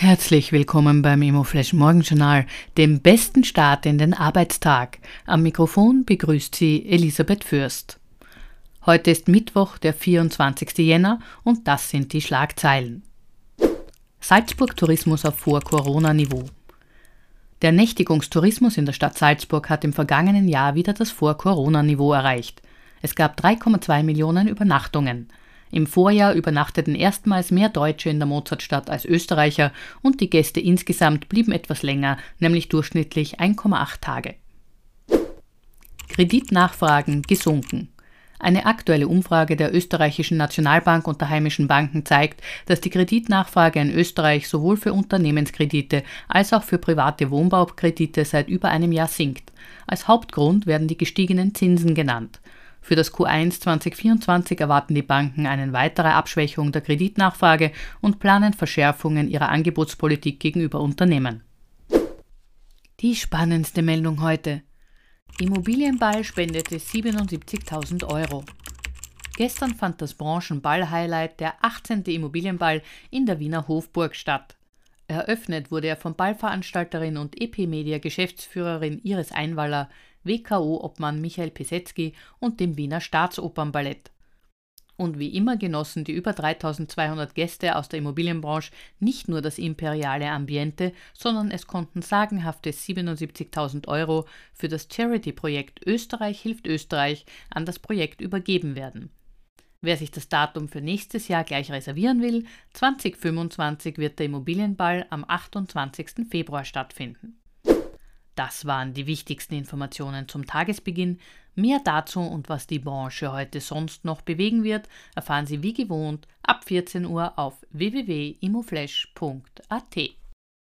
Herzlich willkommen beim ImmoFlash Morgenjournal, dem besten Start in den Arbeitstag. Am Mikrofon begrüßt Sie Elisabeth Fürst. Heute ist Mittwoch, der 24. Jänner und das sind die Schlagzeilen. Salzburg Tourismus auf Vor-Corona-Niveau. Der Nächtigungstourismus in der Stadt Salzburg hat im vergangenen Jahr wieder das Vor-Corona-Niveau erreicht. Es gab 3,2 Millionen Übernachtungen. Im Vorjahr übernachteten erstmals mehr Deutsche in der Mozartstadt als Österreicher und die Gäste insgesamt blieben etwas länger, nämlich durchschnittlich 1,8 Tage. Kreditnachfragen gesunken. Eine aktuelle Umfrage der österreichischen Nationalbank und der heimischen Banken zeigt, dass die Kreditnachfrage in Österreich sowohl für Unternehmenskredite als auch für private Wohnbaukredite seit über einem Jahr sinkt. Als Hauptgrund werden die gestiegenen Zinsen genannt. Für das Q1 2024 erwarten die Banken eine weitere Abschwächung der Kreditnachfrage und planen Verschärfungen ihrer Angebotspolitik gegenüber Unternehmen. Die spannendste Meldung heute. Immobilienball spendete 77.000 Euro. Gestern fand das Branchenball-Highlight der 18. Immobilienball in der Wiener Hofburg statt. Eröffnet wurde er von Ballveranstalterin und EP-Media-Geschäftsführerin Iris Einwaller, WKO-Obmann Michael Pisetzky und dem Wiener Staatsopernballett. Und wie immer genossen die über 3200 Gäste aus der Immobilienbranche nicht nur das imperiale Ambiente, sondern es konnten sagenhafte 77.000 Euro für das Charity-Projekt Österreich hilft Österreich an das Projekt übergeben werden. Wer sich das Datum für nächstes Jahr gleich reservieren will, 2025 wird der Immobilienball am 28. Februar stattfinden. Das waren die wichtigsten Informationen zum Tagesbeginn. Mehr dazu und was die Branche heute sonst noch bewegen wird, erfahren Sie wie gewohnt ab 14 Uhr auf www.imoflash.at.